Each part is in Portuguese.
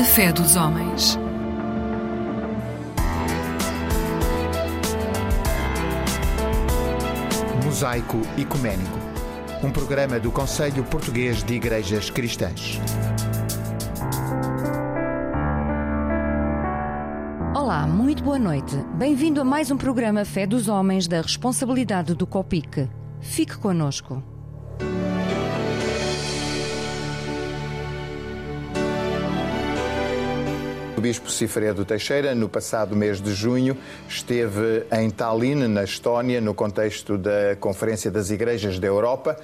A fé dos homens. Mosaico Ecuménico, um programa do Conselho Português de Igrejas Cristãs. Olá, muito boa noite. Bem-vindo a mais um programa Fé dos Homens da responsabilidade do COPIC. Fique conosco. O Bispo Cifredo Teixeira, no passado mês de junho, esteve em Tallinn, na Estónia, no contexto da Conferência das Igrejas da Europa.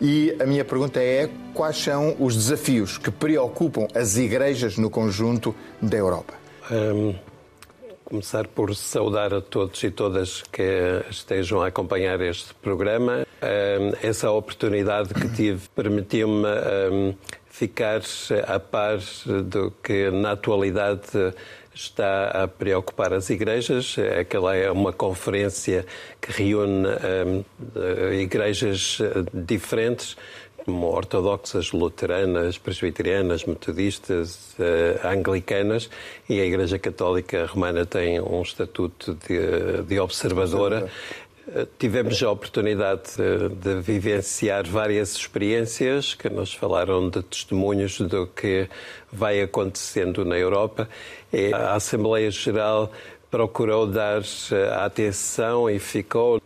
E a minha pergunta é: quais são os desafios que preocupam as igrejas no conjunto da Europa? Um, começar por saudar a todos e todas que estejam a acompanhar este programa. Um, essa oportunidade que tive permitiu-me. Um, ficar a par do que na atualidade está a preocupar as igrejas. Aquela é uma conferência que reúne um, igrejas diferentes, como ortodoxas, luteranas, presbiterianas, metodistas, uh, anglicanas, e a Igreja Católica Romana tem um estatuto de, de observadora. Tivemos a oportunidade de, de, vivenciar várias experiências que nos falaram de testemunhos do que vai acontecendo na Europa. E a Assembleia Geral procurou dar atenção e ficou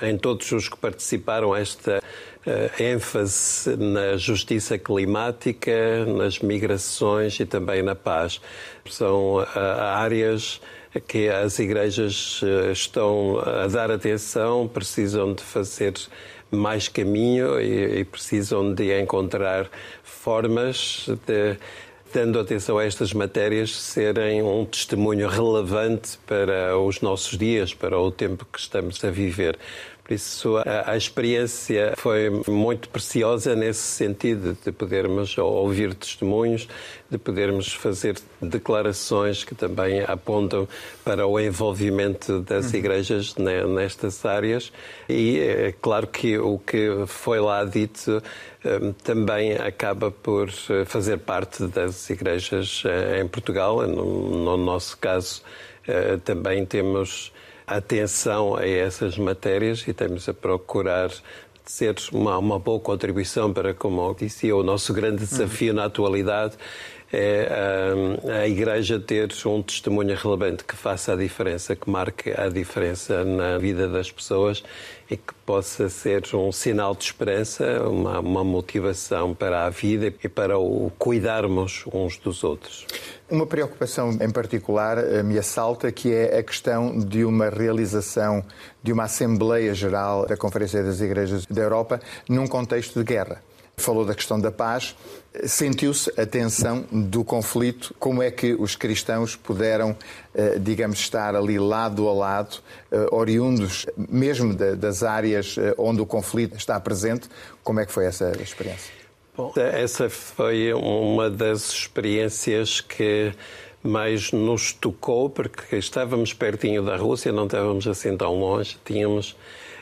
em todos os que participaram esta uh, ênfase na justiça climática, nas migrações e também na paz. São áreas que as igrejas eh, estão a dar atenção, precisam de fazer mais caminho e, e precisam de encontrar formas de, dando atenção a estas matérias, serem um testemunho relevante para os nossos dias, para o tempo que estamos a viver. Por isso, a, a, experiência foi muito preciosa nesse sentido, de podermos ouvir testemunhos, de podermos fazer declarações que também apontam para o envolvimento das uhum. igrejas nestas áreas. E é claro que o que foi lá dito hum, também acaba por eh, fazer parte das igrejas eh, em Portugal. No, no nosso caso, eh, também temos atenção a essas matérias e estamos a procurar ser uma, uma boa contribuição para, como disse, o nosso grande desafio uhum. na atualidade é a, a Igreja ter um testemunho relevante que faça a diferença, que marque a diferença na vida das pessoas e que possa ser um sinal de esperança, uma, uma motivação para a vida e para o cuidarmos uns dos outros. Uma preocupação em particular eh, me assalta, que é a questão de uma realização de uma Assembleia Geral da Conferência das Igrejas da Europa num contexto de guerra. Falou da questão da paz. Sentiu-se a tensão do conflito? Como é que os cristãos puderam, eh, digamos, estar ali lado a lado, eh, oriundos mesmo das áreas eh, onde o conflito está presente? Como é que foi essa experiência? Bom, essa foi uma das experiências que mais nos tocou, porque estávamos pertinho da Rússia, não estávamos assim tão longe, tínhamos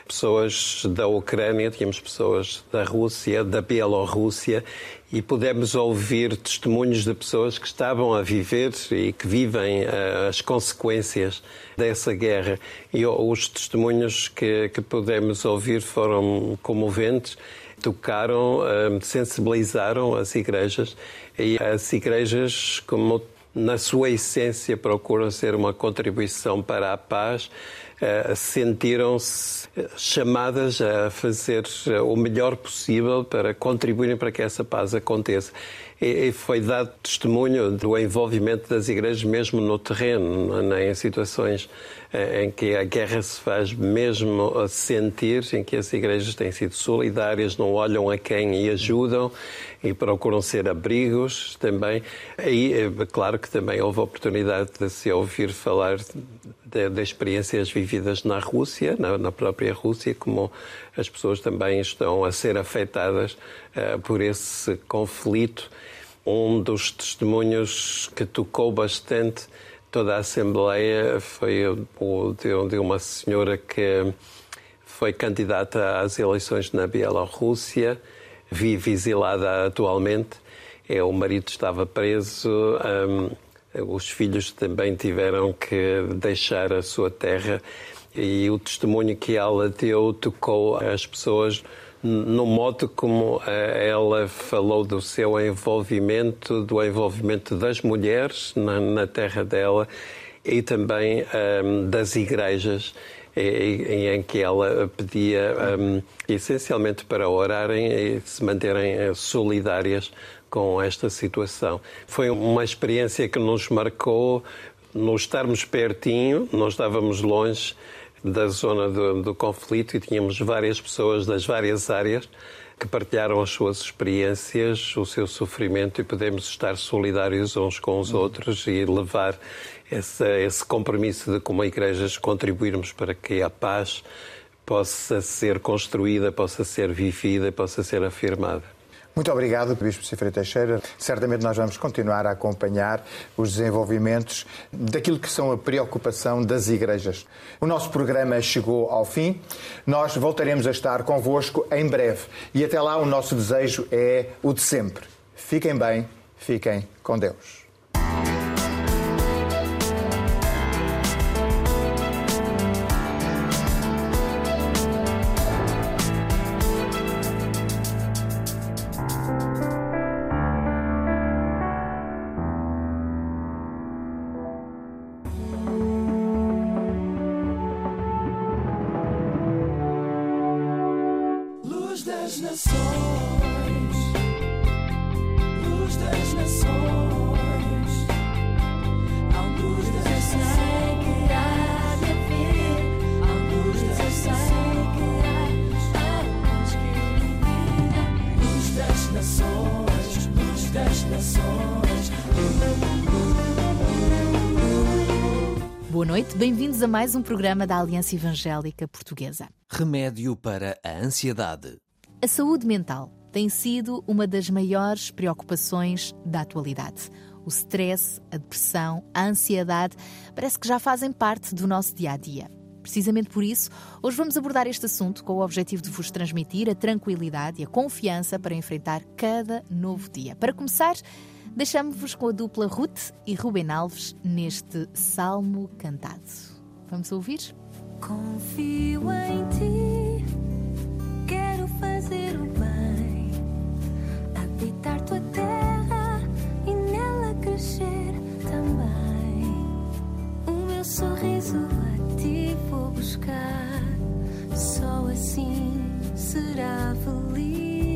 pessoas da Ucrânia, tínhamos pessoas da Rússia, da Bielorrússia e pudemos ouvir testemunhos de pessoas que estavam a viver e que vivem uh, as consequências dessa guerra. E os testemunhos que, que pudemos ouvir foram comoventes, tocaram, uh, sensibilizaram as igrejas e as igrejas, como na sua essência, procuram ser uma contribuição para a paz eh, sentiram-se chamadas a fazer o melhor possível para contribuírem para que essa paz aconteça. E foi dado testemunho do envolvimento das igrejas mesmo no terreno, em situações eh, em que a guerra se faz mesmo sentir, em que as igrejas têm sido solidárias, não olham a quem e ajudam e procuram ser abrigos também. E, eh, claro que também houve a oportunidade de se ouvir falar de experiências vividas na Rússia, na, na, própria Rússia, como as pessoas também estão a ser afetadas uh, por esse conflito. Um dos testemunhos que tocou bastante toda a Assembleia foi o de, uma senhora que foi candidata às eleições na Bielorrússia, vive exilada atualmente, É, o marido estava preso, um, os filhos também tiveram que deixar a sua terra. E o testemunho que ela deu tocou as pessoas no modo como eh, ela falou do seu envolvimento, do envolvimento das mulheres na, na terra dela e também um, ehm, das igrejas em, em, que ela pedia um, ehm, essencialmente para orarem e se manterem eh, solidárias com esta situação. Foi uma experiência que nos marcou, nos estarmos pertinho, nós estávamos longe, da zona do, do conflito e tínhamos várias pessoas das várias áreas que partilharam as suas experiências, o seu sofrimento e podemos estar solidários uns com os outros e levar esse, esse compromisso de, como igrejas, contribuirmos para que a paz possa ser construída, possa ser vivida, possa ser afirmada. Muito obrigado, Bispo Cifre Teixeira. Certamente nós vamos continuar a acompanhar os desenvolvimentos daquilo que são a preocupação das igrejas. O nosso programa chegou ao fim. Nós voltaremos a estar convosco em breve. E até lá o nosso desejo é o de sempre. Fiquem bem, fiquem com Deus. Bem-vindos a mais um programa da Aliança Evangélica Portuguesa. Remédio para a ansiedade. A saúde mental tem sido uma das maiores preocupações da atualidade. O stress, a depressão, a ansiedade parece que já fazem parte do nosso dia a dia. Precisamente por isso, hoje vamos abordar este assunto com o objetivo de vos transmitir a tranquilidade e a confiança para enfrentar cada novo dia. Para começar, Deixamos-vos com a dupla Ruth e Ruben Alves neste Salmo cantado. Vamos ouvir? Confio em ti, quero fazer o bem, habitar tua terra e nela crescer também. O meu sorriso a ti vou buscar, só assim será feliz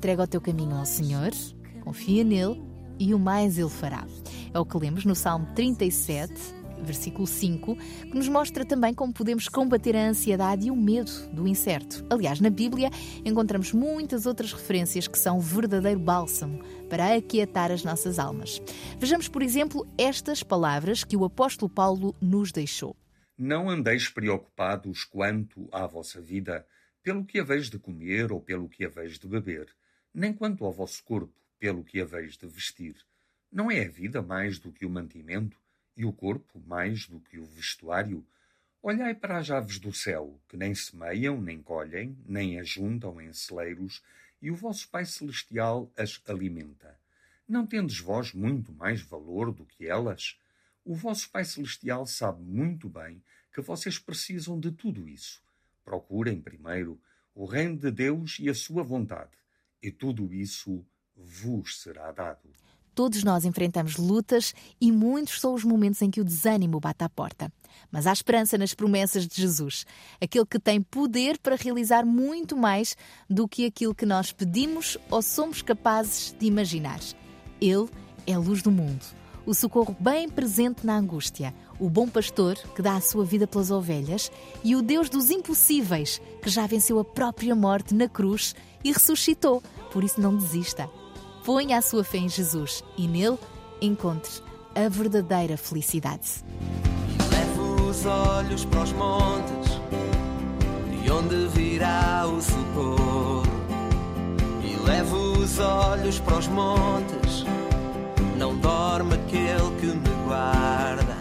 Entrega o teu caminho ao Senhor, confia nele e o mais ele fará. É o que lemos no Salmo 37, versículo 5, que nos mostra também como podemos combater a ansiedade e o medo do incerto. Aliás, na Bíblia encontramos muitas outras referências que são verdadeiro bálsamo para aquietar as nossas almas. Vejamos, por exemplo, estas palavras que o apóstolo Paulo nos deixou. Não andeis preocupados quanto à vossa vida, pelo que haveis de comer ou pelo que haveis de beber nem quanto ao vosso corpo, pelo que haveis de vestir. Não é a vida mais do que o mantimento, e o corpo mais do que o vestuário? Olhai para as aves do céu, que nem semeiam, nem colhem, nem ajuntam em celeiros, e o vosso Pai Celestial as alimenta. Não tendes vós muito mais valor do que elas? O vosso Pai Celestial sabe muito bem que vocês precisam de tudo isso. Procurem primeiro o reino de Deus e a sua vontade e tudo isso vos será dado. todos nós enfrentamos lutas e muitos são os momentos em que o desânimo bate à porta. Mas há esperança nas promessas de Jesus, aquele que tem poder para realizar muito mais do que aquilo que nós pedimos ou somos capazes de imaginar. Ele é a luz do mundo, o socorro bem presente na angústia, o bom pastor que dá a sua vida pelas ovelhas e o Deus dos impossíveis que já venceu a própria morte na cruz e ressuscitou. Por isso, não desista. Ponha a sua fé em Jesus e nele encontre a verdadeira felicidade. Levo os olhos para os montes, de onde virá o socorro. E levo os olhos para os montes, não dorme aquele que me guarda.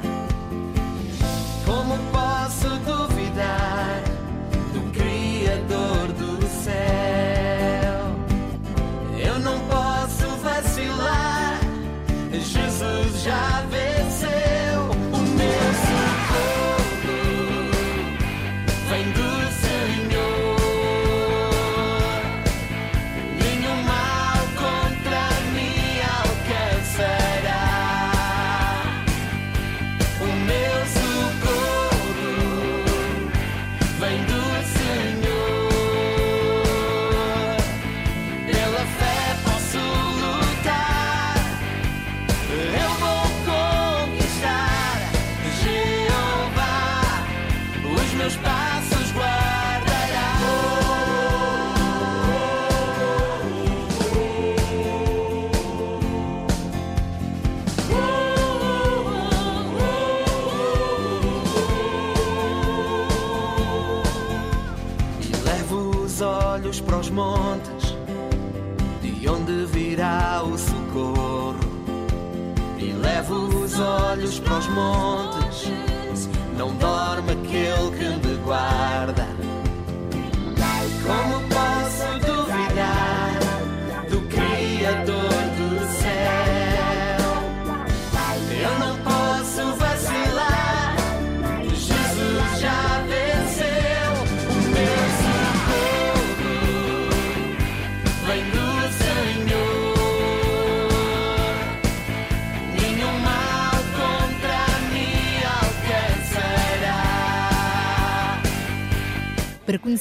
Como posso duvidar do Criador do céu? Eu não posso vacilar, Jesus já venceu. Vem do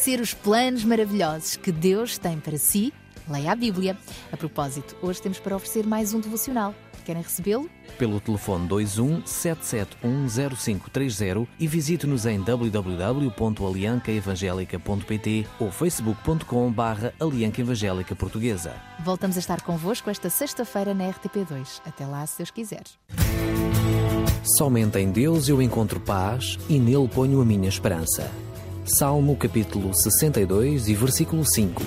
conhecer os planos maravilhosos que Deus tem para si, leia a Bíblia. A propósito, hoje temos para oferecer mais um devocional. Querem recebê-lo? Pelo telefone 21 7710530 e visite-nos em www.aliancaevangelica.pt ou facebook.com barra Alianca Evangélica Portuguesa. Voltamos a estar convosco esta sexta-feira na RTP2. Até lá, se Deus quiser. Somente em Deus eu encontro paz e nele ponho a minha esperança. Salmo capítulo 62 e versículo 5.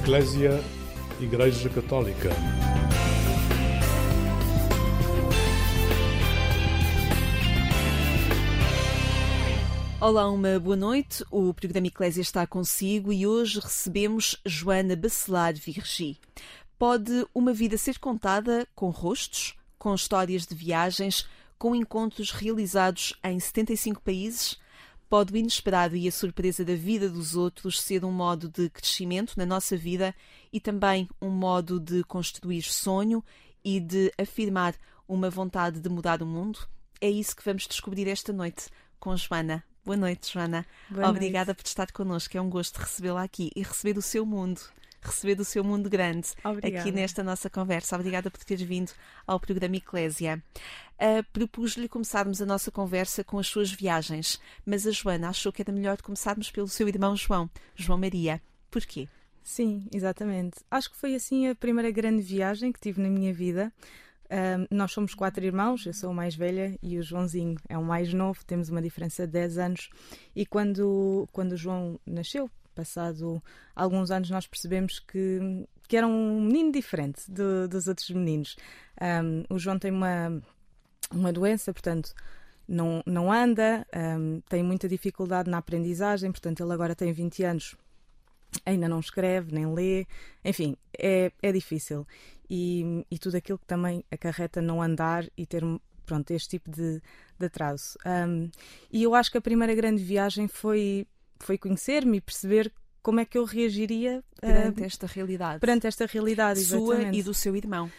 Eclésia Igreja Católica. Olá, uma boa noite. O programa Eclésia está consigo e hoje recebemos Joana Bacelar Virgi. Pode uma vida ser contada com rostos, com histórias de viagens, com encontros realizados em 75 países? Pode o inesperado e a surpresa da vida dos outros ser um modo de crescimento na nossa vida e também um modo de construir sonho e de afirmar uma vontade de mudar o mundo? É isso que vamos descobrir esta noite com Joana. Boa noite, Joana. Boa Obrigada noite. por estar connosco. É um gosto recebê-la aqui e receber o seu mundo, receber do seu mundo grande Obrigada. aqui nesta nossa conversa. Obrigada por teres vindo ao programa Eclésia. Uh, Propus-lhe começarmos a nossa conversa com as suas viagens, mas a Joana achou que era melhor começarmos pelo seu irmão João, João Maria. Porquê? Sim, exatamente. Acho que foi assim a primeira grande viagem que tive na minha vida. Nós somos quatro irmãos, eu sou a mais velha e o Joãozinho é o mais novo, temos uma diferença de 10 anos. E quando, quando o João nasceu, passado alguns anos, nós percebemos que, que era um menino diferente do- dos outros meninos. Ahm, o João tem uma, uma doença, portanto, não, não anda, ahm, tem muita dificuldade na aprendizagem, portanto, ele agora tem 20 anos ainda não escreve, nem lê, enfim, é, é difícil. E, e tudo aquilo que também acarreta não andar e ter pronto, este tipo de, de atraso. Um, e eu acho que a primeira grande viagem foi, foi conhecer-me e perceber como é que eu reagiria perante uh, esta realidade. Perante esta realidade, Sua exatamente. e do seu irmão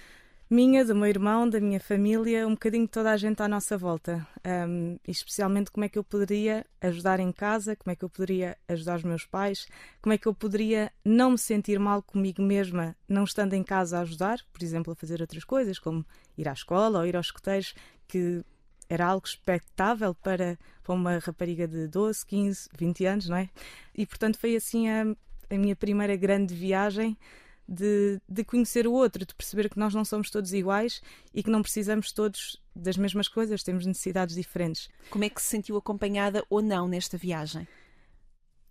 minha, do meu irmão, da minha família, um bocadinho de toda a gente à nossa volta. Um, especialmente como é que eu poderia ajudar em casa, como é que eu poderia ajudar os meus pais, como é que eu poderia não me sentir mal comigo mesma, não estando em casa a ajudar, por exemplo, a fazer outras coisas, como ir à escola ou ir aos escoteiros, que era algo expectável para, para uma rapariga de 12, 15, 20 anos, não é? E portanto foi assim a, a minha primeira grande viagem de, de conhecer o outro, de perceber que nós não somos todos iguais e que não precisamos todos das mesmas coisas, temos necessidades diferentes. Como é que se sentiu acompanhada ou não nesta viagem?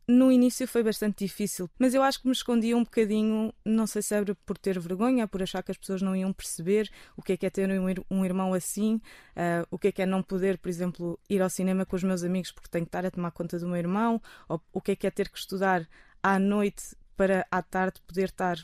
No início foi bastante difícil, mas eu acho que me escondia um bocadinho, não sei se era por ter vergonha, por achar que as pessoas não iam perceber o que é que é ter um, irmão assim, uh, o que é que é não poder, por exemplo, ir ao cinema com os meus amigos porque tenho que estar a tomar conta do meu irmão, ou o que é que é ter que estudar à noite para à tarde poder estar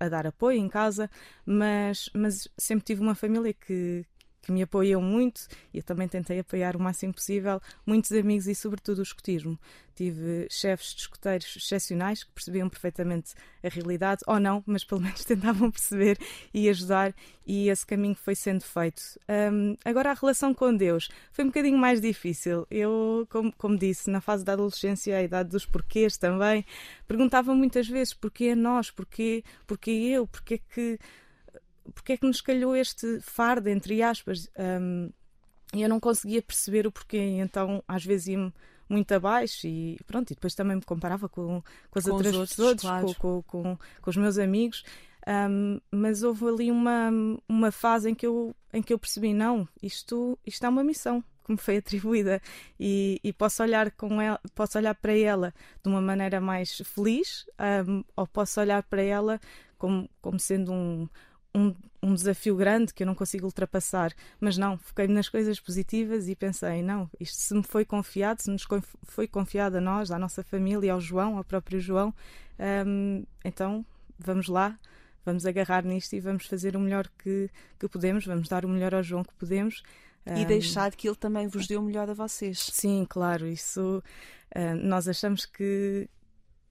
a dar apoio em casa, mas, mas sempre tive uma família que, que me apoiam muito e eu também tentei apoiar o máximo possível muitos amigos e, sobretudo, o escotismo. Tive chefes de escoteiros excepcionais que percebiam perfeitamente a realidade, ou não, mas pelo menos tentavam perceber e ajudar, e esse caminho foi sendo feito. Um, agora, a relação com Deus foi um bocadinho mais difícil. Eu, como, como disse, na fase da adolescência, a idade dos porquês também, perguntava muitas vezes porquê nós, porquê, porquê eu, porquê que porque é que nos calhou este fardo, entre aspas. Um, e eu não conseguia perceber o porquê, então às vezes ia-me muito abaixo e pronto, e depois também me comparava com, com as com outras outros, pessoas, claro. com, com, com, os meus amigos. Um, mas houve ali uma, uma fase em que, eu, em que eu percebi: não, isto, isto é uma missão que me foi atribuída e, e posso olhar com ela, posso olhar para ela de uma maneira mais feliz um, ou posso olhar para ela como, como sendo um, um, um, desafio grande que eu não consigo ultrapassar. Mas não, foquei-me nas coisas positivas e pensei: não, isto se me foi confiado, se nos foi confiado a nós, à nossa família, ao João, ao próprio João, um, então vamos lá, vamos agarrar nisto e vamos fazer o melhor que, que podemos, vamos dar o melhor ao João que podemos. E deixar que ele também vos dê o melhor a vocês. Sim, claro, isso uh, nós achamos que,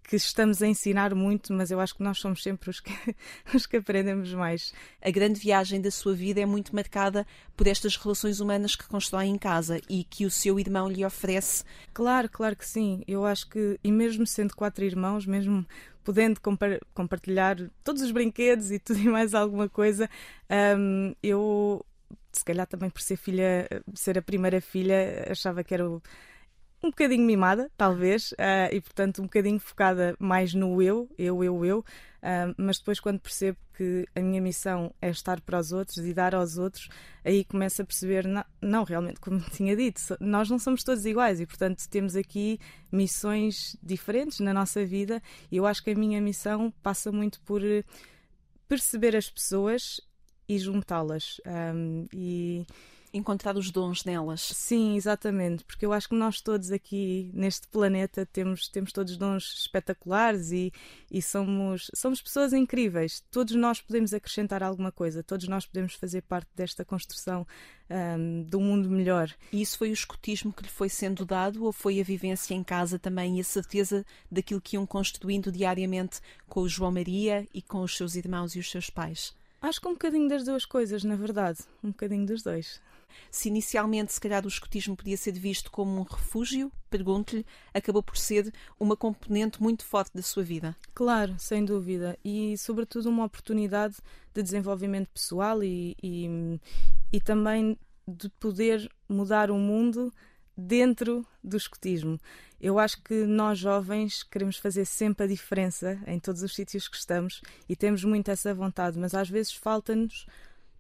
que estamos a ensinar muito, mas eu acho que nós somos sempre os que, os que aprendemos mais. A grande viagem da sua vida é muito marcada por estas relações humanas que constrói em casa e que o seu irmão lhe oferece. Claro, claro que sim. Eu acho que, e mesmo sendo quatro irmãos, mesmo podendo compartilhar todos os brinquedos e tudo e mais alguma coisa, um, eu se calhar também por ser filha, ser a primeira filha, achava que era o um bocadinho mimada, talvez, uh, e portanto um bocadinho focada mais no eu, eu, eu, eu, uh, mas depois quando percebo que a minha missão é estar para os outros e dar aos outros, aí começo a perceber, não, não realmente, como tinha dito, nós não somos todos iguais e portanto temos aqui missões diferentes na nossa vida e eu acho que a minha missão passa muito por perceber as pessoas e juntá-las. Um, e encontrar os dons nelas. Sim, exatamente, porque eu acho que nós todos aqui neste planeta temos, temos todos dons espetaculares e, e somos, somos pessoas incríveis. Todos nós podemos acrescentar alguma coisa, todos nós podemos fazer parte desta construção um, de um mundo melhor. E isso foi o escotismo que lhe foi sendo dado ou foi a vivência em casa também e a certeza daquilo que iam construindo diariamente com o João Maria e com os seus irmãos e os seus pais? Acho que um bocadinho das duas coisas, na verdade. Um bocadinho dos dois. Se inicialmente, se calhar, o escotismo podia ser visto como um refúgio, pergunto-lhe, acabou por ser uma componente muito forte da sua vida. Claro, sem dúvida. E, sobretudo, uma oportunidade de desenvolvimento pessoal e, e, e também de poder mudar o mundo dentro do escotismo. Eu acho que nós jovens queremos fazer sempre a diferença em todos os sítios que estamos e temos muito essa vontade, mas às vezes falta-nos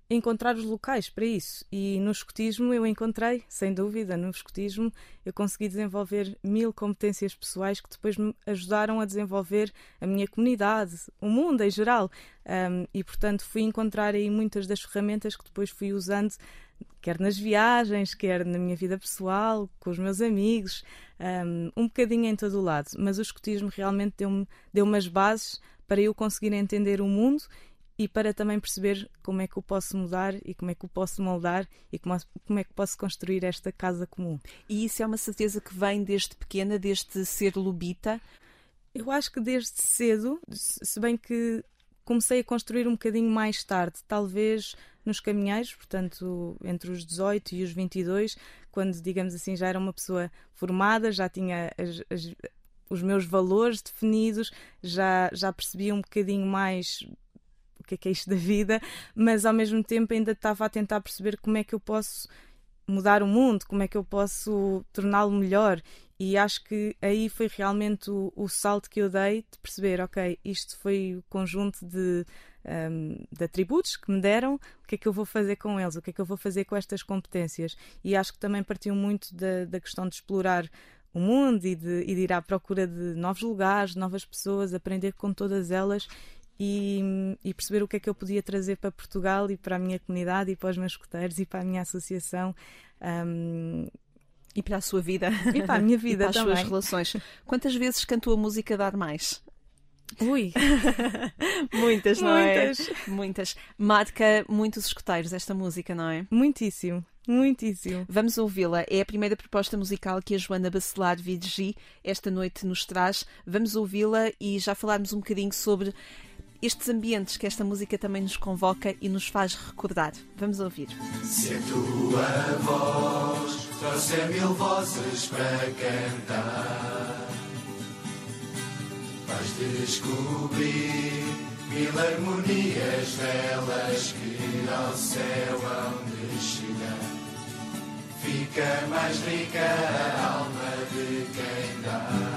encontrar os locais para isso. E no escotismo eu encontrei, sem dúvida, no escotismo eu consegui desenvolver mil competências pessoais que depois me ajudaram a desenvolver a minha comunidade, o mundo em geral. Um, e portanto fui encontrar aí muitas das ferramentas que depois fui usando, quer nas viagens, quer na minha vida pessoal, com os meus amigos, um, um bocadinho em todo o lado. Mas o escotismo realmente deu-me deu as bases para eu conseguir entender o mundo e para também perceber como é que eu posso mudar e como é que eu posso moldar e como, como é que posso construir esta casa comum. E isso é uma certeza que vem desde pequena, desde ser lubita? Eu acho que desde cedo, se bem que comecei a construir um bocadinho mais tarde, talvez nos caminheiros, portanto, entre os 18 e os 22, quando, digamos assim, já era uma pessoa formada, já tinha as, as, os meus valores definidos, já, já percebia um bocadinho mais que é que é isto da vida, mas ao mesmo tempo ainda estava a tentar perceber como é que eu posso mudar o mundo, como é que eu posso torná-lo melhor. E acho que aí foi realmente o, o, salto que eu dei de perceber, ok, isto foi o conjunto de, um, de atributos que me deram, o que é que eu vou fazer com eles, o que é que eu vou fazer com estas competências. E acho que também partiu muito da, da questão de explorar o mundo e de, e de ir à procura de novos lugares, novas pessoas, aprender com todas elas e, e, perceber o que é que eu podia trazer para Portugal e para a minha comunidade e para os meus escuteiros e para a minha associação. Um, e para a sua vida. E para a minha vida e para também. as suas relações. Quantas vezes cantou a música Dar Mais? Ui! Muitas, não Muitas. é? Muitas. Marca muitos escuteiros esta música, não é? Muitíssimo. Muitíssimo. Vamos ouvi-la. É a primeira proposta musical que a Joana Bacelar Videgi esta noite nos traz. Vamos ouvi-la e já falarmos um bocadinho sobre estes ambientes que esta música também nos convoca e nos faz recordar. Vamos ouvir. Se a tua voz trouxer mil vozes para cantar, vais descobrir mil harmonias belas que ao céu hão de chegar. Fica mais rica a alma de quem dá.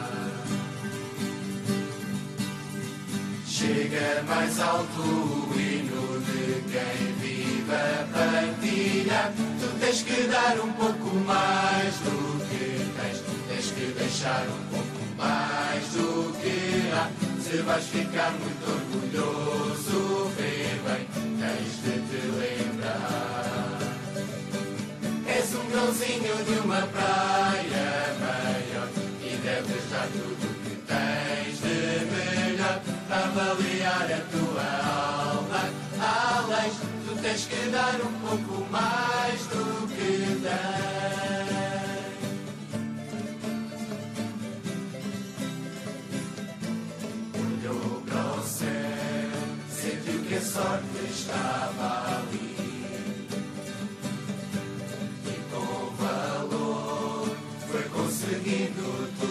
Chega mais alto o hino de quem vive a partilha. Tu tens que dar um pouco mais do que tens. Tu tens que deixar um pouco mais do que há. Se vais ficar muito orgulhoso, vê bem, tens de te lembrar. És um grãozinho de uma praia maior e deves dar tudo avaliar a tua alma. Além, tu tens que dar um pouco mais do que tens. Olhou para o céu, sentiu que a sorte estava ali. E com valor foi conseguindo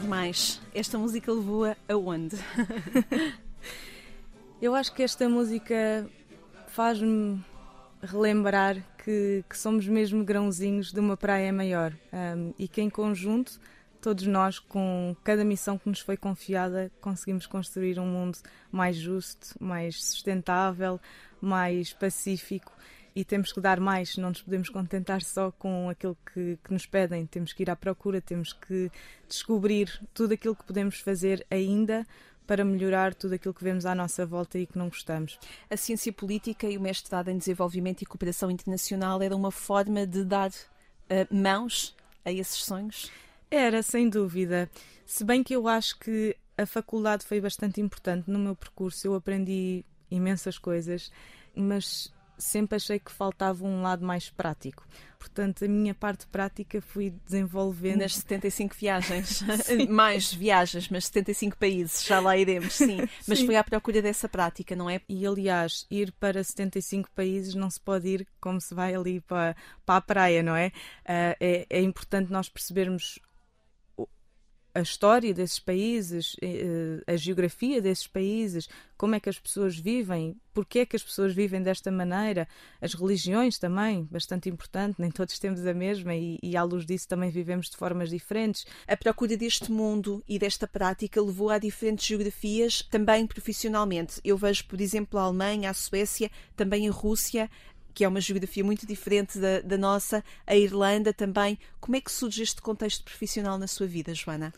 mais. Esta música levou-a aonde? Eu acho que esta música faz-me relembrar que, que, somos mesmo grãozinhos de uma praia maior um, e que em conjunto todos nós, com cada missão que nos foi confiada, conseguimos construir um mundo mais justo, mais sustentável, mais pacífico e temos que dar mais, não nos podemos contentar só com aquilo que, que, nos pedem, temos que ir à procura, temos que descobrir tudo aquilo que podemos fazer ainda para melhorar tudo aquilo que vemos à nossa volta e que não gostamos. A ciência política e o mestrado em desenvolvimento e cooperação internacional era uma forma de dar uh, mãos a esses sonhos? Era, sem dúvida. Se bem que eu acho que a faculdade foi bastante importante no meu percurso, eu aprendi imensas coisas, mas sempre achei que faltava um lado mais prático. Portanto, a minha parte prática fui desenvolvendo. Nas 75 viagens, mais viagens, mas 75 países, já lá iremos, sim. Mas Sim. foi à procura dessa prática, não é? E aliás, ir para 75 países não se pode ir como se vai ali para, para a praia, não é? Ah, é? É importante nós percebermos a história desses países, eh, a geografia desses países, como é que as pessoas vivem, porque é que as pessoas vivem desta maneira, as religiões também, bastante importante, nem todos temos a mesma e, e à luz disso também vivemos de formas diferentes. A procura deste mundo e desta prática levou a diferentes geografias, também profissionalmente. Eu vejo, por exemplo, a Alemanha, a Suécia, também a Rússia, que é uma geografia muito diferente da, da nossa, a Irlanda também. Como é que surge este contexto profissional na sua vida, Joana?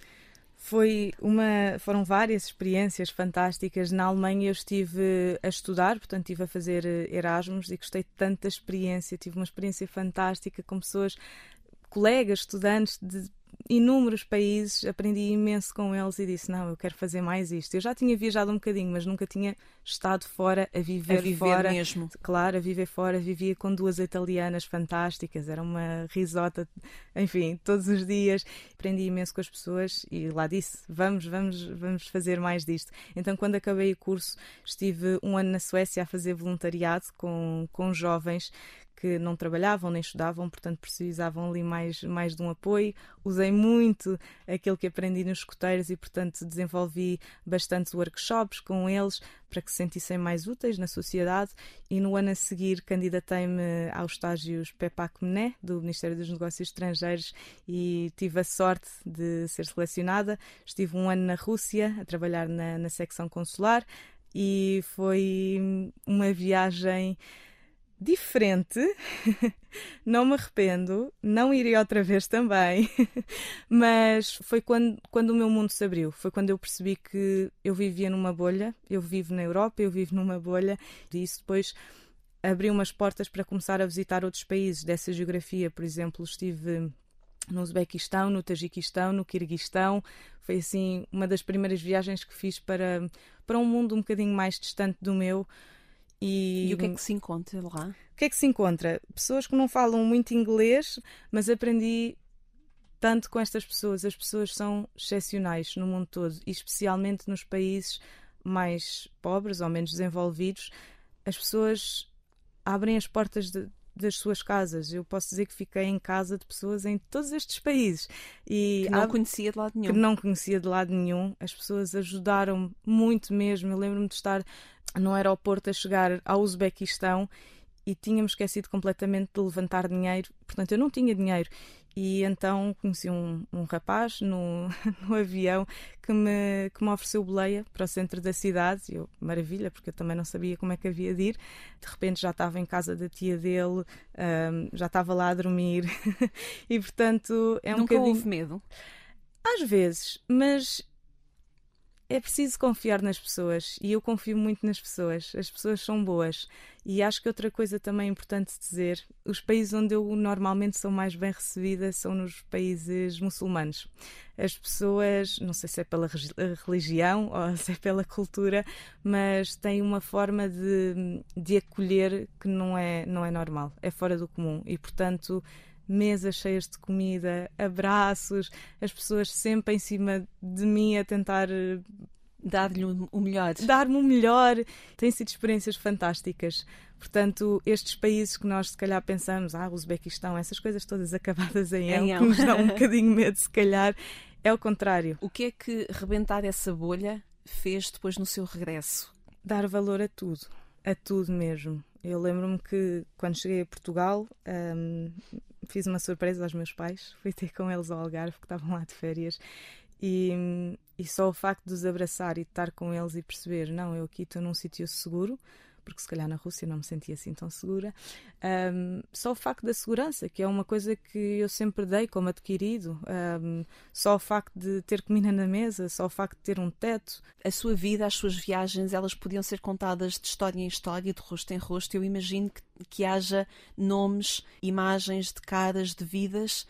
Foi uma, foram várias experiências fantásticas. Na Alemanha eu estive a estudar, portanto estive a fazer eh, Erasmus e gostei tanto da experiência. Tive uma experiência fantástica com pessoas, colegas, estudantes de inúmeros países. Aprendi imenso com eles e disse: Não, eu quero fazer mais isto. Eu já tinha viajado um bocadinho, mas nunca tinha estado fora a viver, A viver fora. mesmo. Claro, a viver fora. Vivia com duas italianas fantásticas, era uma risota, enfim, todos os dias. Aprendi imenso com as pessoas e lá disse: vamos, vamos, vamos fazer mais disto. Então, quando acabei o curso, estive um ano na Suécia a fazer voluntariado com, com jovens que não trabalhavam nem estudavam, portanto precisavam ali mais, mais de um apoio. Usei muito aquilo que aprendi nos escuteiros e, portanto, desenvolvi bastantes workshops com eles para que se sentissem mais úteis na sociedade. E no ano a seguir candidatei-me aos estágios PEPAC Mené, do Ministério dos Negócios Estrangeiros, e tive a sorte de ser selecionada. Estive um ano na Rússia a trabalhar na, na secção consular e foi uma viagem diferente. não me arrependo, não iria outra vez também, mas foi quando, quando o meu mundo se abriu. Foi quando eu percebi que eu vivia numa bolha, eu vivo na Europa, eu vivo numa bolha, e isso depois abriu umas portas para começar a visitar outros países dessa geografia. Por exemplo, estive no Uzbequistão, no Tajiquistão, no Quirguistão. Foi assim uma das primeiras viagens que fiz para, para um mundo um bocadinho mais distante do meu. E, E o que é que se encontra lá? o que é que se encontra? Pessoas que não falam muito inglês, mas aprendi tanto com estas pessoas. As pessoas são excepcionais no mundo todo, e especialmente nos países mais pobres ou menos desenvolvidos. As pessoas abrem as portas de- das suas casas. Eu posso dizer que fiquei em casa de pessoas em todos estes países. E Que não há- conhecia de lado nenhum. que não conhecia de lado nenhum. As pessoas ajudaram muito mesmo. Eu lembro-me de estar no aeroporto a chegar ao Uzbequistão e tínhamos esquecido completamente de levantar dinheiro. Portanto, eu não tinha dinheiro. E então conheci um, um rapaz no, no avião que me, que me ofereceu boleia para o centro da cidade. E Eu, maravilha, porque eu também não sabia como é que havia de ir. De repente já estava em casa da tia dele, já estava lá a dormir. e portanto é um Nunca bocadinho... houve medo? Às vezes, mas é preciso confiar nas pessoas e eu confio muito nas pessoas. As pessoas são boas. E acho que outra coisa também importante dizer: os países onde eu normalmente sou mais bem recebida são nos países muçulmanos. As pessoas, não sei se é pela religião ou se é pela cultura, mas têm uma forma de, de acolher que não é, não é normal, é fora do comum. E portanto mesas cheias de comida, abraços, as pessoas sempre em cima de mim a tentar eh, Dar-lhe o o melhor. dar-me o melhor. Têm sido experiências fantásticas. Portanto, estes países que nós se calhar pensamos, ah, Uzbequistão, essas coisas todas acabadas em El, que nos dão um bocadinho medo, se calhar, é o contrário. O que é que rebentar essa bolha fez depois no seu regresso? Dar valor a tudo, a tudo mesmo. Eu lembro-me que quando cheguei a Portugal hum, fiz uma surpresa aos meus pais, fui ter com eles ao Algarve, que estavam lá de férias, e, e só o facto de os abraçar e de estar com eles e perceber, não, eu aqui estou num sítio seguro, porque se calhar na Rússia não me sentia assim tão segura. hum, só o facto da segurança, que é uma coisa que eu sempre dei como adquirido, hum, só o facto de ter comida na mesa, só o facto de ter um teto, A sua vida, as suas viagens, elas podiam ser contadas de história em história, de rosto em rosto. Eu imagino que, que haja nomes, imagens de caras, de vidas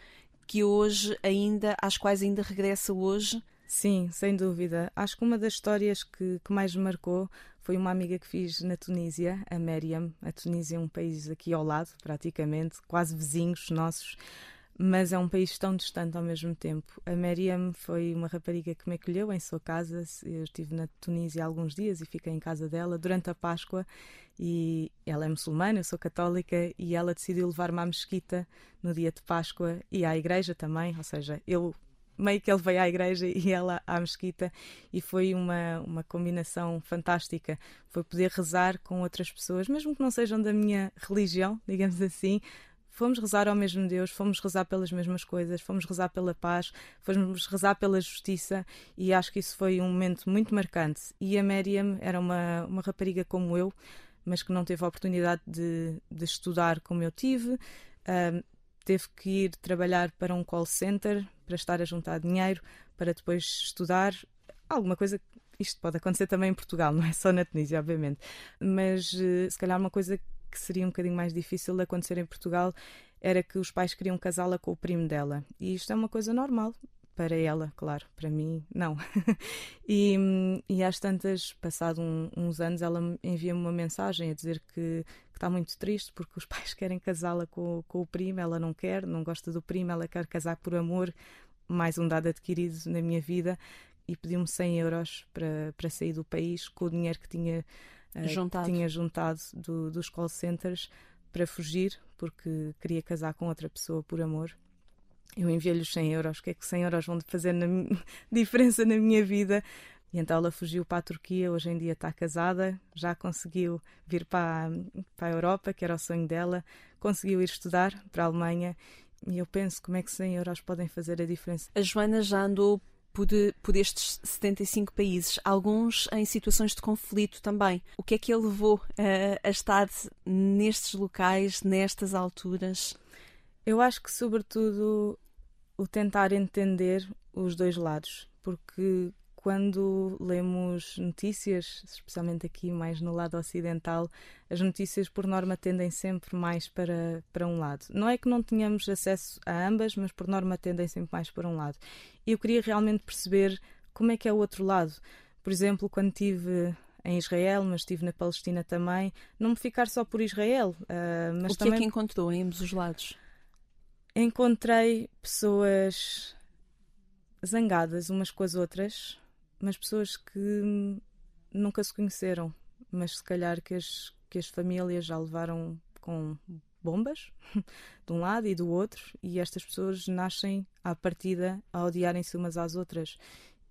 que hoje ainda, às quais ainda regressa hoje? Sim, sem dúvida. Acho que uma das histórias que, que mais me marcou foi uma amiga que fiz na Tunísia, a Meriam. A Tunísia é um país aqui ao lado, praticamente, quase vizinhos nossos, mas é um país tão distante ao mesmo tempo. A Meriam foi uma rapariga que me acolheu em sua casa. Eu estive na Tunísia há alguns dias e fiquei em casa dela durante a Páscoa. E ela é muçulmana, eu sou católica, e ela decidiu levar-me à mesquita no dia de Páscoa e à igreja também. Ou seja, eu meio que ele veio à igreja e ela à mesquita e foi uma, uma combinação fantástica. Foi poder rezar com outras pessoas, mesmo que não sejam da minha religião, digamos assim. Fomos rezar ao mesmo Deus, fomos rezar pelas mesmas coisas, fomos rezar pela paz, fomos rezar pela justiça e acho que isso foi um momento muito marcante. E a Miriam era uma, uma rapariga como eu, mas que não teve a oportunidade de, de estudar como eu tive. Uh, teve que ir trabalhar para um call center para estar a juntar dinheiro para depois estudar alguma coisa isto pode acontecer também em Portugal, não é só na Tunísia, obviamente, mas eh, se calhar uma coisa que seria um bocadinho mais difícil de acontecer em Portugal era que os pais queriam casá-la com o primo dela. E isto é uma coisa normal. Para ela, claro, para mim, não. e, e às tantas, passado um, uns anos, ela envia-me uma mensagem a dizer que, está muito triste porque os pais querem casá-la com, com o primo, ela não quer, não gosta do primo, ela quer casar por amor, mais um dado adquirido na minha vida, e pediu-me 100 euros para, para sair do país com o dinheiro que tinha, uh, juntado. Que tinha juntado do, dos call centers para fugir, porque queria casar com outra pessoa por amor eu enviei-lhe os 100 euros, o que é que 100 euros vão fazer na diferença na minha vida? E então ela fugiu para a Turquia, hoje em dia está casada, já conseguiu vir para, para a Europa, que era o sonho dela, conseguiu ir estudar para a Alemanha e eu penso como é que 100 euros podem fazer a diferença. A Joana já andou por, por estes 75 países, alguns em situações de conflito também. O que é que a levou a, a estar nestes locais, nestas alturas? Eu acho que, sobretudo, o tentar entender os dois lados, porque quando lemos notícias, especialmente aqui mais no lado ocidental, as notícias por norma tendem sempre mais para, para um lado. Não é que não tenhamos acesso a ambas, mas por norma tendem sempre mais para um lado. E eu queria realmente perceber como é que é o outro lado. Por exemplo, quando estive em Israel, mas estive na Palestina também, não me ficar só por Israel. Uh, mas o que também... é que encontrou em ambos os lados? encontrei pessoas zangadas umas com as outras, mas pessoas que nunca se conheceram, mas se calhar que as, que as famílias já levaram com bombas de um lado e do outro, e estas pessoas nascem à partida a odiarem-se umas às outras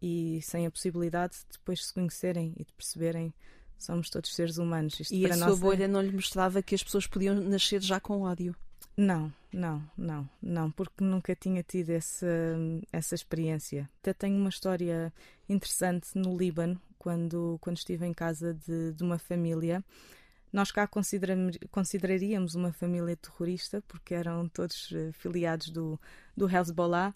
e sem a possibilidade de depois se conhecerem e de perceberem somos todos seres humanos. Isto e a sua bolha não lhe mostrava que as pessoas podiam nascer já com ódio? Não, não, não, não, porque nunca tinha tido essa, essa experiência. Até tenho uma história interessante no Líbano, quando, quando estive em casa de, de uma família. Nós cá consideraríamos uma família terrorista, porque eram todos eh, filiados do, do Hezbollah.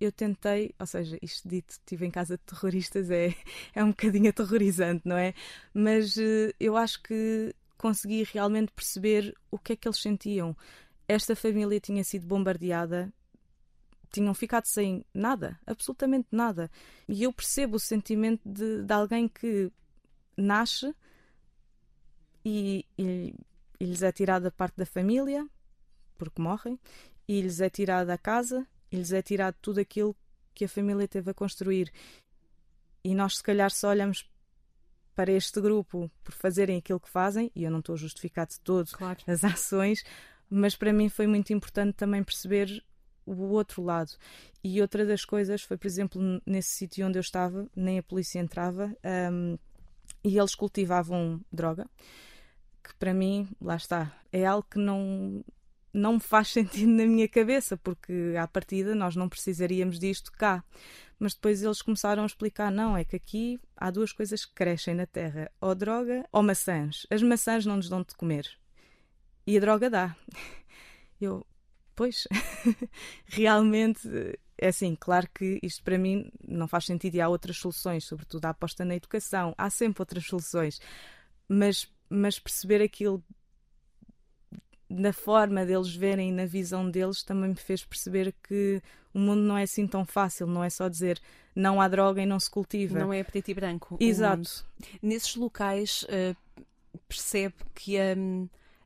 Eu tentei, ou seja, isto dito, estive em casa de terroristas é, é um bocadinho aterrorizante, não é? Mas eh, eu acho que consegui realmente perceber o que é que eles sentiam. Esta família tinha sido bombardeada, tinham ficado sem nada, absolutamente nada. E eu percebo o sentimento de, de alguém que nasce e, e, e lhes é tirada parte da família, porque morrem, e lhes é tirada a casa, e lhes é tirado tudo aquilo que a família teve a construir. E nós, se calhar, só olhamos para este grupo por fazerem aquilo que fazem, e eu não estou a justificar de todo claro. as ações, mas para mim foi muito importante também perceber o outro lado. E outra das coisas foi, por exemplo, nesse sítio onde eu estava, nem a polícia entrava, um, e eles cultivavam droga, que para mim, lá está, é algo que não, não faz sentido na minha cabeça, porque à partida nós não precisaríamos disto cá. Mas depois eles começaram a explicar: não, é que aqui há duas coisas que crescem na terra, ou droga ou maçãs. As maçãs não nos dão de comer. E a droga dá. Eu, pois, realmente, é assim, claro que isto para mim não faz sentido e há outras soluções, sobretudo a aposta na educação, há sempre outras soluções, mas, mas perceber aquilo na forma deles verem, na visão deles, também me fez perceber que o mundo não é assim tão fácil, não é só dizer não há droga e não se cultiva. Não é preto e branco. Exato. Nesses locais uh, percebe que a,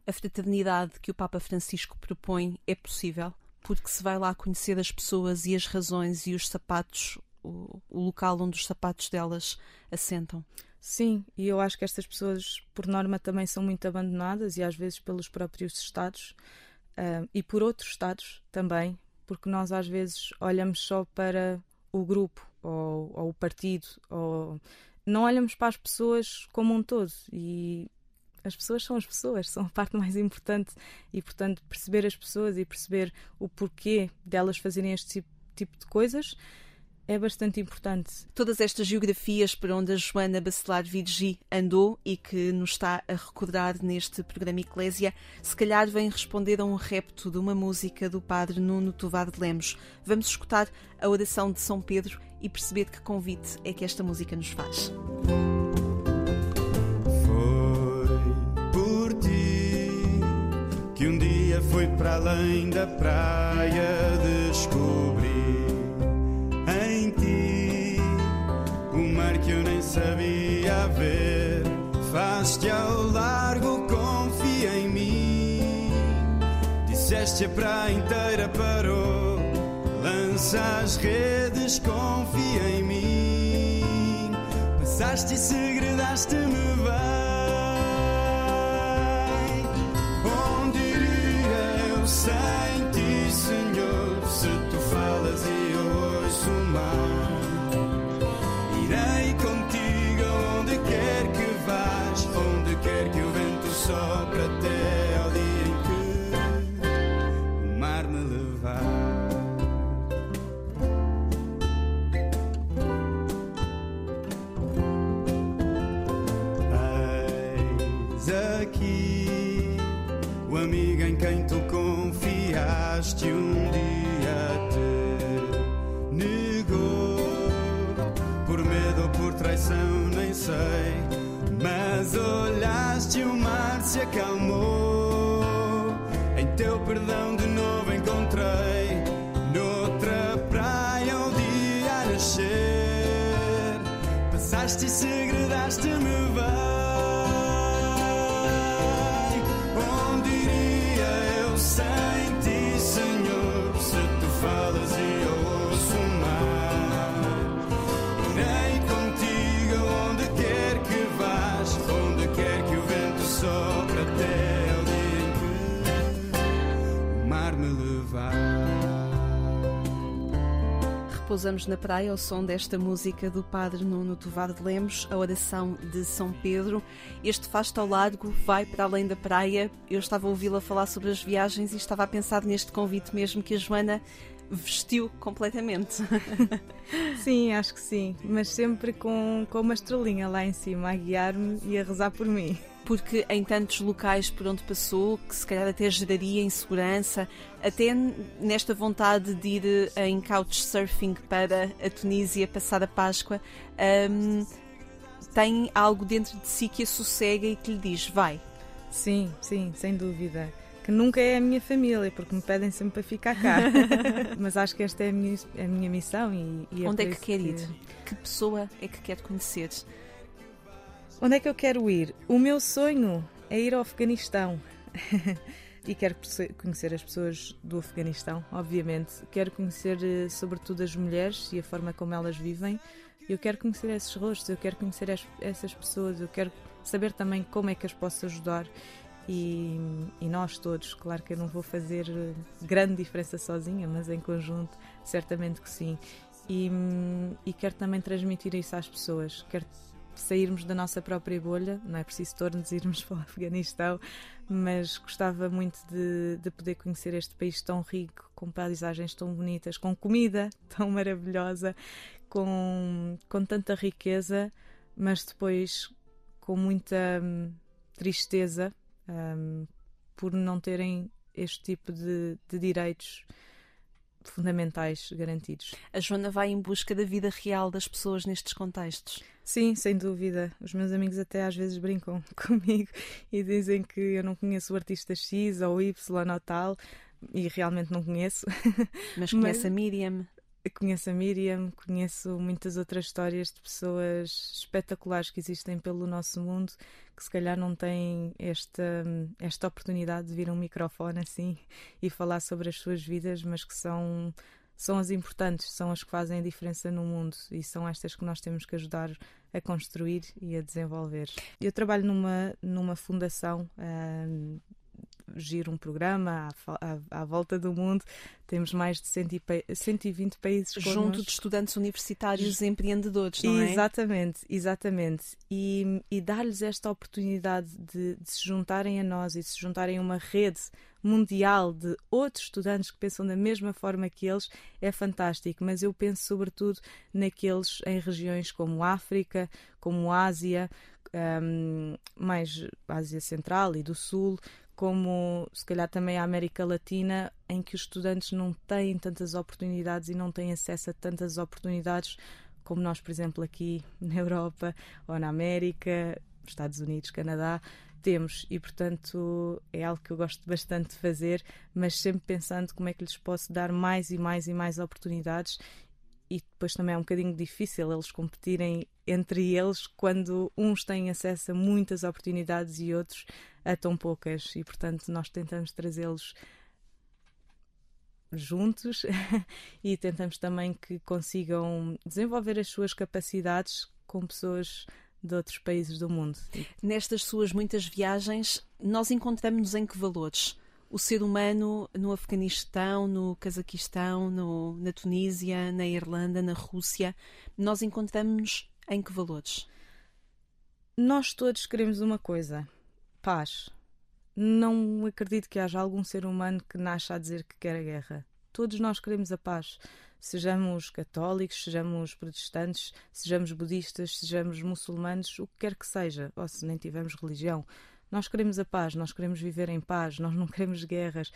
a fraternidade que o Papa Francisco propõe é possível, porque se vai lá conhecer as pessoas e as razões e os sapatos, o, o local onde os sapatos delas assentam. Sim, e eu acho que estas pessoas, por norma, também são muito abandonadas e às vezes pelos próprios Estados uh, e por outros Estados também, porque nós às vezes olhamos só para o grupo ou, ou o partido, ou não olhamos para as pessoas como um todo. E as pessoas são as pessoas, são a parte mais importante. E, portanto, perceber as pessoas e perceber o porquê delas fazerem este tipo de coisas é bastante importante. Todas estas geografias por onde a Joana Bacelar Virgi andou e que nos está a recordar neste programa Eclésia, se calhar vem responder a um repto de uma música do padre Nuno Tovar de Lemos. Vamos escutar a oração de São Pedro e perceber que convite é que esta música nos faz. Foi por ti que um dia fui para além da praia descobrir eu nem sabia ver. Faz-te ao largo, confia em mim. Disseste a praia inteira parou. Lança as redes, confia em mim. Passaste e segredaste-me bem. Sopra até ao dia em que o mar me levar. Eis aqui o amigo em quem tu confiaste um dia te negou por medo ou por traição, nem sei se acalmou. Em teu perdão de novo encontrei noutra praia o dia a nascer. Passaste e segredaste-me bem. Pousamos na praia ao som desta música do Padre Nuno Tovar de Lemos, a oração de São Pedro. Este fasto ao largo vai para além da praia. Eu estava a ouvi-la falar sobre as viagens e estava a pensar neste convite mesmo que a Joana vestiu completamente. sim, acho que sim, mas sempre com, com uma estrelinha lá em cima a guiar-me e a rezar por mim porque em tantos locais por onde passou, que se calhar até geraria insegurança, até nesta vontade de ir eh, em couchsurfing para a Tunísia passar a Páscoa, um, tem algo dentro de si que a sossega e que lhe diz: vai. Sim, sim, sem dúvida. Que nunca é a minha família, porque me pedem sempre para ficar cá. Mas acho que esta é a minha, a minha missão. E, e é Onde é que quer que... ir? Que pessoa é que quer conhecer? Onde é que eu quero ir? O meu sonho é ir ao Afeganistão. e quero conhecer as pessoas do Afeganistão, obviamente. Quero conhecer, eh, sobretudo, as mulheres e a forma como elas vivem. Eu quero conhecer esses rostos, eu quero conhecer essas pessoas, eu quero saber também como é que as posso ajudar. E, e, nós todos, claro que eu não vou fazer eh, grande diferença sozinha, mas em conjunto, certamente que sim. E, hum, e quero também transmitir isso às pessoas. Quero sairmos da nossa própria bolha, não é preciso todos irmos para o Afeganistão, mas gostava muito de, de poder conhecer este país tão rico, com paisagens tão bonitas, com comida tão maravilhosa, com, com tanta riqueza, mas depois com muita hum, tristeza hum, por não terem este tipo de, de direitos fundamentais garantidos. A Joana vai em busca da vida real das pessoas nestes contextos. Sim, sem dúvida. Os meus amigos até às vezes brincam comigo e dizem que eu não conheço o artista X ou Y ou tal, e realmente não conheço. Mas conhece a Miriam? Conheço a Miriam, conheço muitas outras histórias de pessoas espetaculares que existem pelo nosso mundo que se calhar não têm esta, esta oportunidade de vir a um microfone assim e falar sobre as suas vidas, mas que são, são as importantes, são as que fazem a diferença no mundo e são estas que nós temos que ajudar a construir e a desenvolver. Eu trabalho numa, numa fundação. hum, giro um programa à, à, à, volta do mundo. Temos mais de 120 países Junto de estudantes universitários e empreendedores, não é? Exatamente, exatamente. E, e dar-lhes esta oportunidade de, de, se juntarem a nós e se juntarem a uma rede mundial de outros estudantes que pensam da mesma forma que eles é fantástico. Mas eu penso sobretudo naqueles em regiões como África, como Ásia, um, mais Ásia Central e do Sul, como se calhar também a América Latina, em que os estudantes não têm tantas oportunidades e não têm acesso a tantas oportunidades como nós, por exemplo, aqui na Europa ou na América, Estados Unidos, Canadá, temos. E, portanto, é algo que eu gosto bastante de fazer, mas sempre pensando como é que lhes posso dar mais e mais e mais oportunidades. E depois também é um bocadinho difícil eles competirem entre eles quando uns têm acesso a muitas oportunidades e outros a tão poucas e portanto nós tentamos trazê-los juntos e tentamos também que consigam desenvolver as suas capacidades com pessoas de outros países do mundo. Nestas suas muitas viagens, nós encontramos-nos em que valores? O ser humano no Afeganistão, no Cazaquistão, no, na Tunísia, na Irlanda, na Rússia, nós encontramos-nos em que valores? Nós todos queremos uma coisa: paz. Não acredito que haja algum ser humano que nasça a dizer que quer a guerra. Todos nós queremos a paz. Sejamos católicos, sejamos protestantes, sejamos budistas, sejamos muçulmanos, o que quer que seja, ou se nem tivermos religião. Nós queremos a paz, nós queremos viver em paz, nós não queremos guerras.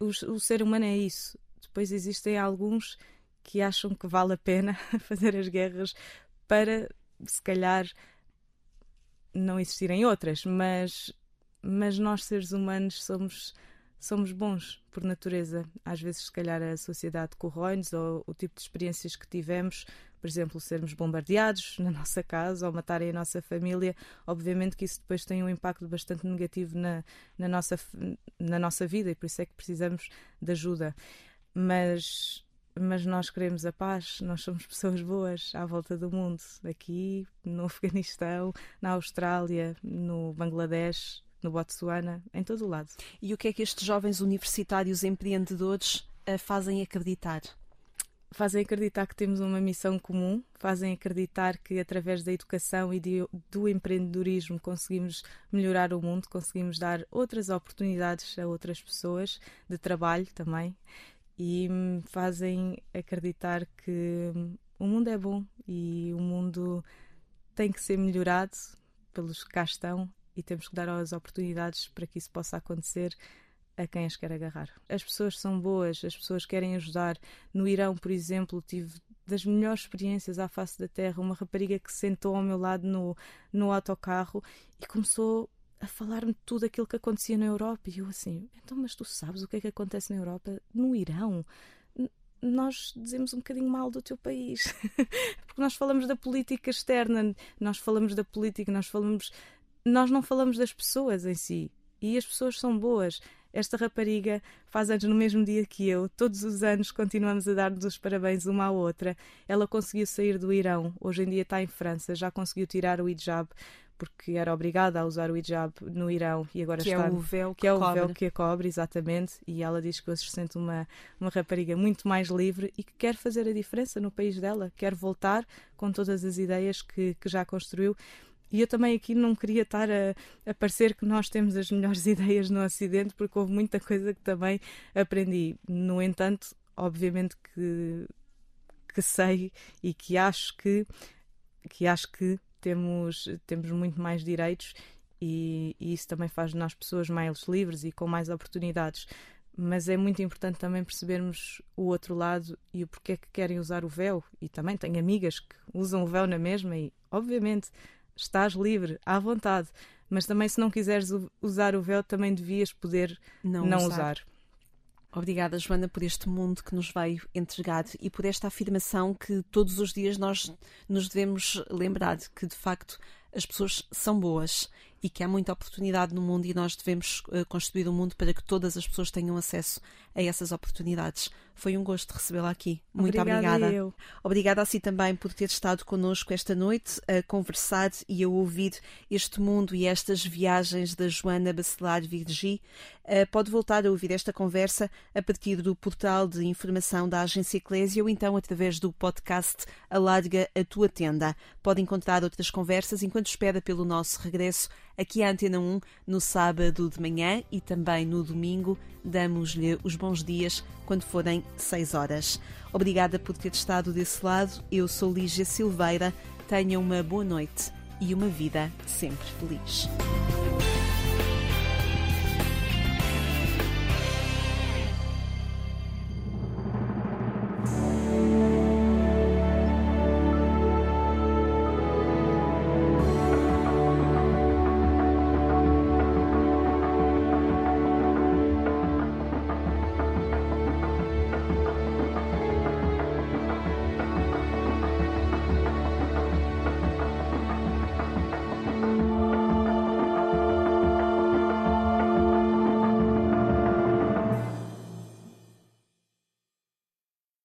O, o ser humano é isso. Depois existem alguns que acham que vale a pena fazer as guerras para, se calhar, não existirem outras, mas, mas nós, seres humanos, somos, somos bons por natureza. Às vezes, se calhar, a sociedade corrói-nos ou o tipo de experiências que tivemos, por exemplo, sermos bombardeados na nossa casa ou matarem a nossa família, obviamente que isso depois tem um impacto bastante negativo na, na, nossa, na nossa vida e por isso é que precisamos de ajuda. Mas mas nós queremos a paz, nós somos pessoas boas à volta do mundo, aqui no Afeganistão, na Austrália, no Bangladesh, no Botsuana, em todo o lado. E o que é que estes jovens universitários empreendedores a fazem acreditar? Fazem acreditar que temos uma missão comum, fazem acreditar que através da educação e de, do empreendedorismo conseguimos melhorar o mundo, conseguimos dar outras oportunidades a outras pessoas de trabalho também e me fazem acreditar que o mundo é bom e o mundo tem que ser melhorado pelos que cá estão e temos que dar as oportunidades para que isso possa acontecer a quem as quer agarrar. As pessoas são boas, as pessoas querem ajudar. No Irão, por exemplo, tive das melhores experiências à face da terra, uma rapariga que sentou ao meu lado no, no autocarro e começou a falar-me tudo aquilo que acontecia na Europa. E eu assim, então, mas tu sabes o que é que acontece na Europa? No Irão? Nós dizemos um bocadinho mal do teu país. Porque nós falamos da política externa, nós falamos da política, nós falamos. Nós não falamos das pessoas em si. E as pessoas são boas. Esta rapariga faz anos no mesmo dia que eu. Todos os anos continuamos a dar-nos os parabéns uma à outra. Ela conseguiu sair do Irão. Hoje em dia está em França. Já conseguiu tirar o hijab porque era obrigada a usar o hijab no Irão e agora que está é o véu que, que é o cobre. véu que a cobre exatamente e ela diz que hoje se sente uma uma rapariga muito mais livre e que quer fazer a diferença no país dela quer voltar com todas as ideias que, que já construiu e eu também aqui não queria estar a, a parecer que nós temos as melhores ideias no Ocidente, porque houve muita coisa que também aprendi. No entanto, obviamente que, que sei e que acho que, que acho que temos, temos muito mais direitos e, e, isso também faz de nós pessoas mais livres e com mais oportunidades. mas é muito importante também percebermos o outro lado e o porquê que querem usar o véu. E também tenho amigas que usam o véu na mesma e, obviamente, estás livre, à vontade. Mas também, se não quiseres usar o véu, também devias poder não, não usar. usar. Obrigada, Joana, por este mundo que nos veio entregado e por esta afirmação que todos os dias nós nos devemos lembrar de que, de facto, as pessoas são boas e que há muita oportunidade no mundo e nós devemos uh, construir o um mundo para que todas as pessoas tenham acesso a essas oportunidades. Foi um gosto recebê-la aqui. Muito obrigada. Obrigada. Eu. Obrigada a si também por ter estado connosco esta noite a conversar e a ouvir este mundo e estas viagens da Joana Bacelar Virgi. Uh, pode voltar a ouvir esta conversa a partir do portal de informação da Agência Eclésia ou então através do podcast Alarga a Tua Tenda. Pode encontrar outras conversas enquanto espera pelo nosso regresso aqui à Antena 1 no sábado de manhã e também no domingo. Damos-lhe os bons dias quando forem 6 horas. Obrigada por ter estado desse lado. Eu sou Lígia Silveira. Tenha uma boa noite e uma vida sempre feliz.